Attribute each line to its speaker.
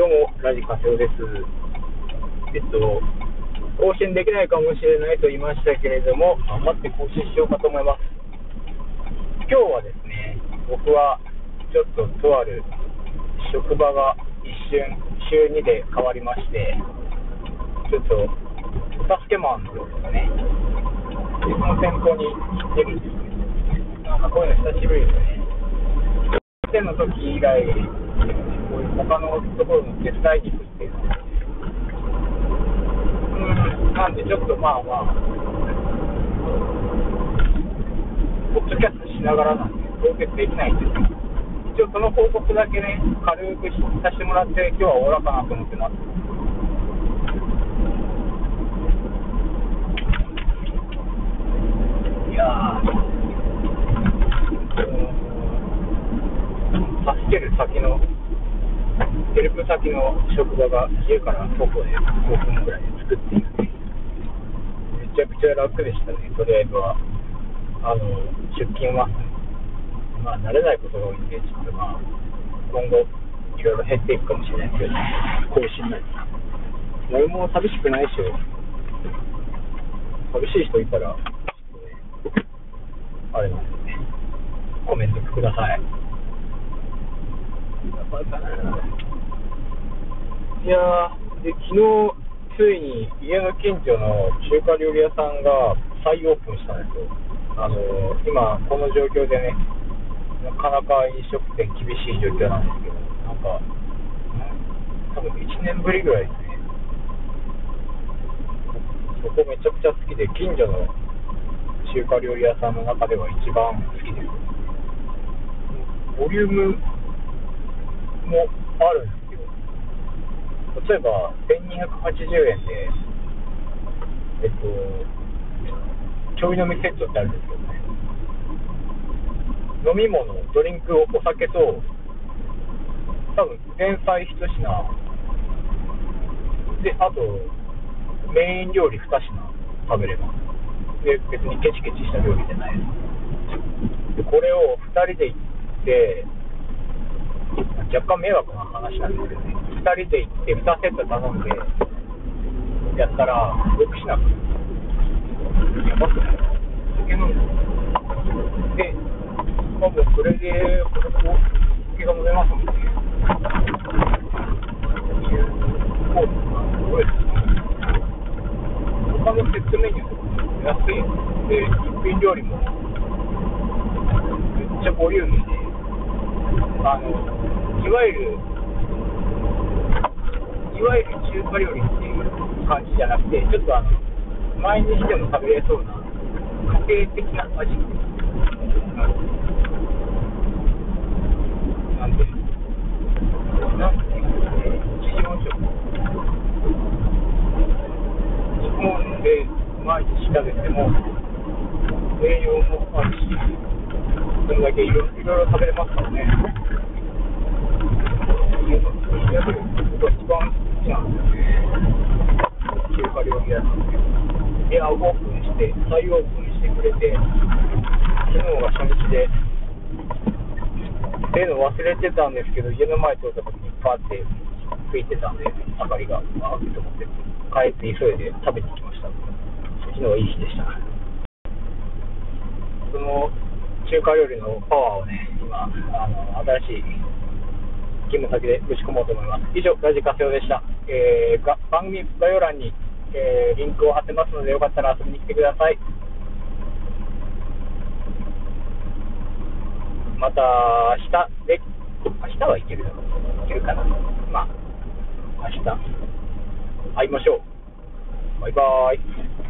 Speaker 1: どうも、ラジカセオです。えっと、更新できないかもしれないと言いましたけれども、頑張って更新しようかと思います。今日はですね、僕はちょっととある職場が一瞬、週2で変わりまして、ちょっとお助けマンですかね、その先方に行ってるんです。なんかこういうの久しぶりですね。1の時以外、こういう他のところの手伝いに行くっていう、うん、なんでちょっとまあまあ、ポッドキャストしながらなんで、凍結できないんですけど、一応その報告だけね、軽くさせてもらって、今日は終わろうかなと思ってます。いや助ける先のヘルプ先の職場が家から徒歩で5分ぐらいで作っていて、めちゃくちゃ楽でしたね、とりあえずは。あの出勤は、まあ、慣れないことが多いんで、ちょっとまあ、今後、いろいろ減っていくかもしれないですけど、更新ない。誰も寂しくないし、寂しい人いたら、あれなんでね、コメントください。いいや、で昨日、ついに家の近所の中華料理屋さんが再オープンしたんですよ。あのー、今、この状況でね、なかなか飲食店厳しい状況なんですけど、なんか、多分1年ぶりぐらいですね。そこめちゃくちゃ好きで、近所の中華料理屋さんの中では一番好きです。ボリュームもあるんです。例えば、1280円で、えっと、ちょい飲みセットってあるんですけどね。飲み物、ドリンク、お酒と、多分前菜1品、で、あと、メイン料理2品食べれます。で、別にケチケチした料理じゃないです。で、これを2人で行って、若干迷惑な話なんですけどね、2人で行って2セット頼んで、やったら、6品やばくない酒飲んで。で、まあ、もうそれで、これも酒が飲めますもんね。コースがすごい他のセットメニューとか安いで、一品料理もめっちゃボリューミーで、あの、いわゆる、いわゆる中華料理っていう感じじゃなくて、ちょっとあの、毎日でも食べれそうな、家庭的な味なんで、なんていうかね、日本食。日本で毎日食べても、栄養もあるし、それだけいろいろ食べれますからね。中華料理屋さんで。エアオープンして、再オープンしてくれて、昨日が初日で、っていうの忘れてたんですけど、家の前通った時にパーってついてたんで、明かりが、あーって思って、帰って急いで食べに来ました。昨日はいい日でした。その中華料理のパワーをね、今、あの新しい勤務先でぶち込もうと思います。以上、ラジカセオでした。えー、番組概要欄に、えー、リンクを貼ってますので、よかったら遊びに来てください。また、明日で、明日はいけるだろう。いけるかな。まあ、明日、会いましょう。バイバーイ。